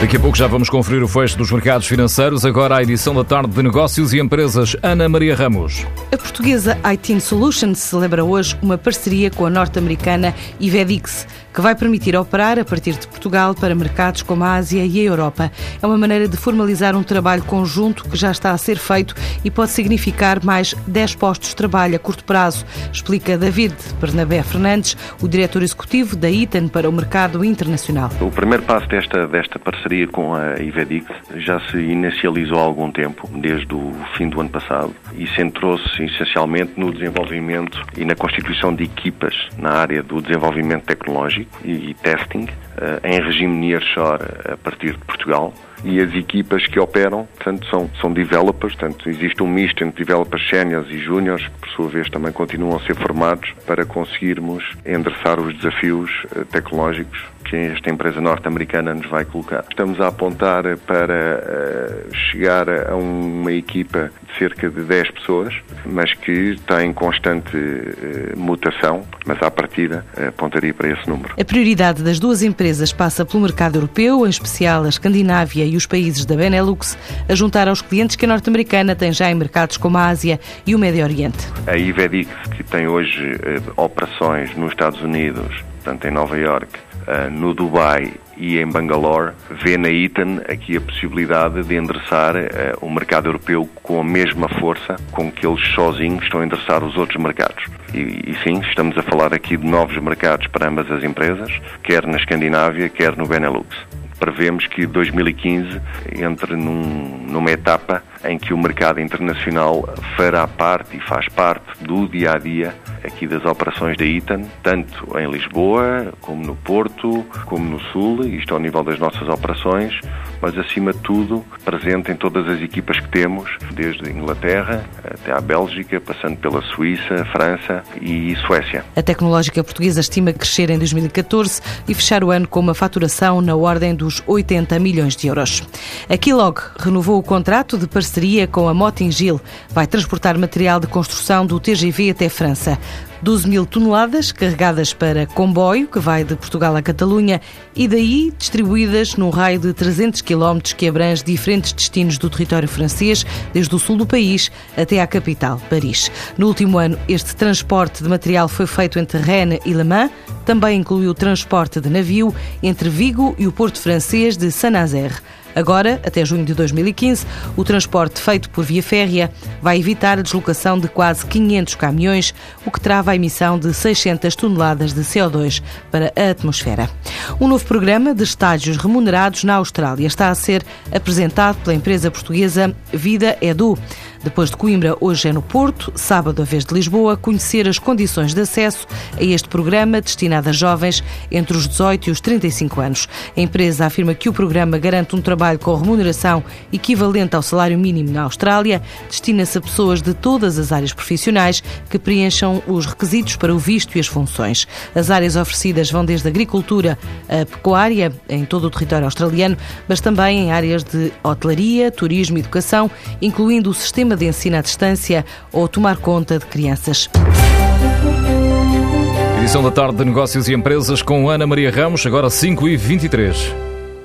Daqui a pouco já vamos conferir o fecho dos mercados financeiros. Agora a edição da tarde de negócios e empresas. Ana Maria Ramos. A portuguesa IT Solutions celebra hoje uma parceria com a norte-americana Ivedix, que vai permitir operar a partir de Portugal para mercados como a Ásia e a Europa. É uma maneira de formalizar um trabalho conjunto que já está a ser feito e pode significar mais 10 postos de trabalho a curto prazo, explica David Bernabé Fernandes, o diretor executivo da ITAN para o mercado internacional. O primeiro passo desta, desta parceria com a Ivedix já se inicializou há algum tempo, desde o fim do ano passado, e centrou-se essencialmente no desenvolvimento e na constituição de equipas na área do desenvolvimento tecnológico e testing eh, em regime nearshore a partir de Portugal. E as equipas que operam, portanto, são, são developers, portanto, existe um misto entre developers séniores e júniores, que por sua vez também continuam a ser formados para conseguirmos endereçar os desafios eh, tecnológicos que esta empresa norte-americana nos vai colocar. Estamos a apontar para uh, chegar a uma equipa de cerca de 10 pessoas, mas que está em constante uh, mutação, mas à partida uh, apontaria para esse número. A prioridade das duas empresas passa pelo mercado europeu, em especial a Escandinávia e os países da Benelux, a juntar aos clientes que a norte-americana tem já em mercados como a Ásia e o Médio Oriente. A Ivedix, que tem hoje operações nos Estados Unidos, portanto em Nova York, uh, no Dubai e em Bangalore, vê na Eaton aqui a possibilidade de endereçar uh, o mercado europeu com a mesma força com que eles sozinhos estão a endereçar os outros mercados. E, e sim, estamos a falar aqui de novos mercados para ambas as empresas, quer na Escandinávia, quer no Benelux prevemos que 2015 entre num, numa etapa em que o mercado internacional fará parte e faz parte do dia a dia aqui das operações da ITAN, tanto em Lisboa, como no Porto, como no Sul, isto ao nível das nossas operações, mas acima de tudo presente em todas as equipas que temos, desde a Inglaterra até à Bélgica, passando pela Suíça, França e Suécia. A tecnológica portuguesa estima crescer em 2014 e fechar o ano com uma faturação na ordem dos 80 milhões de euros. A Kilog renovou o contrato de parceria com a Motingil, vai transportar material de construção do TGV até França. 12 mil toneladas carregadas para comboio, que vai de Portugal à Catalunha, e daí distribuídas num raio de 300 quilómetros que abrange diferentes destinos do território francês, desde o sul do país até à capital, Paris. No último ano, este transporte de material foi feito entre Rennes e Le Mans, também incluiu o transporte de navio entre Vigo e o porto francês de Saint-Nazaire. Agora, até junho de 2015, o transporte feito por via férrea vai evitar a deslocação de quase 500 caminhões, o que trava a emissão de 600 toneladas de CO2 para a atmosfera. Um novo programa de estágios remunerados na Austrália está a ser apresentado pela empresa portuguesa Vida Edu. Depois de Coimbra, hoje é no Porto, sábado a vez de Lisboa, conhecer as condições de acesso a este programa destinado a jovens entre os 18 e os 35 anos. A empresa afirma que o programa garante um trabalho com remuneração equivalente ao salário mínimo na Austrália, destina-se a pessoas de todas as áreas profissionais que preencham os requisitos para o visto e as funções. As áreas oferecidas vão desde a agricultura a pecuária, em todo o território australiano, mas também em áreas de hotelaria, turismo e educação, incluindo o sistema sistema de ensino à distância ou tomar conta de crianças. Edição da tarde de Negócios e Empresas com Ana Maria Ramos, agora 5 e 23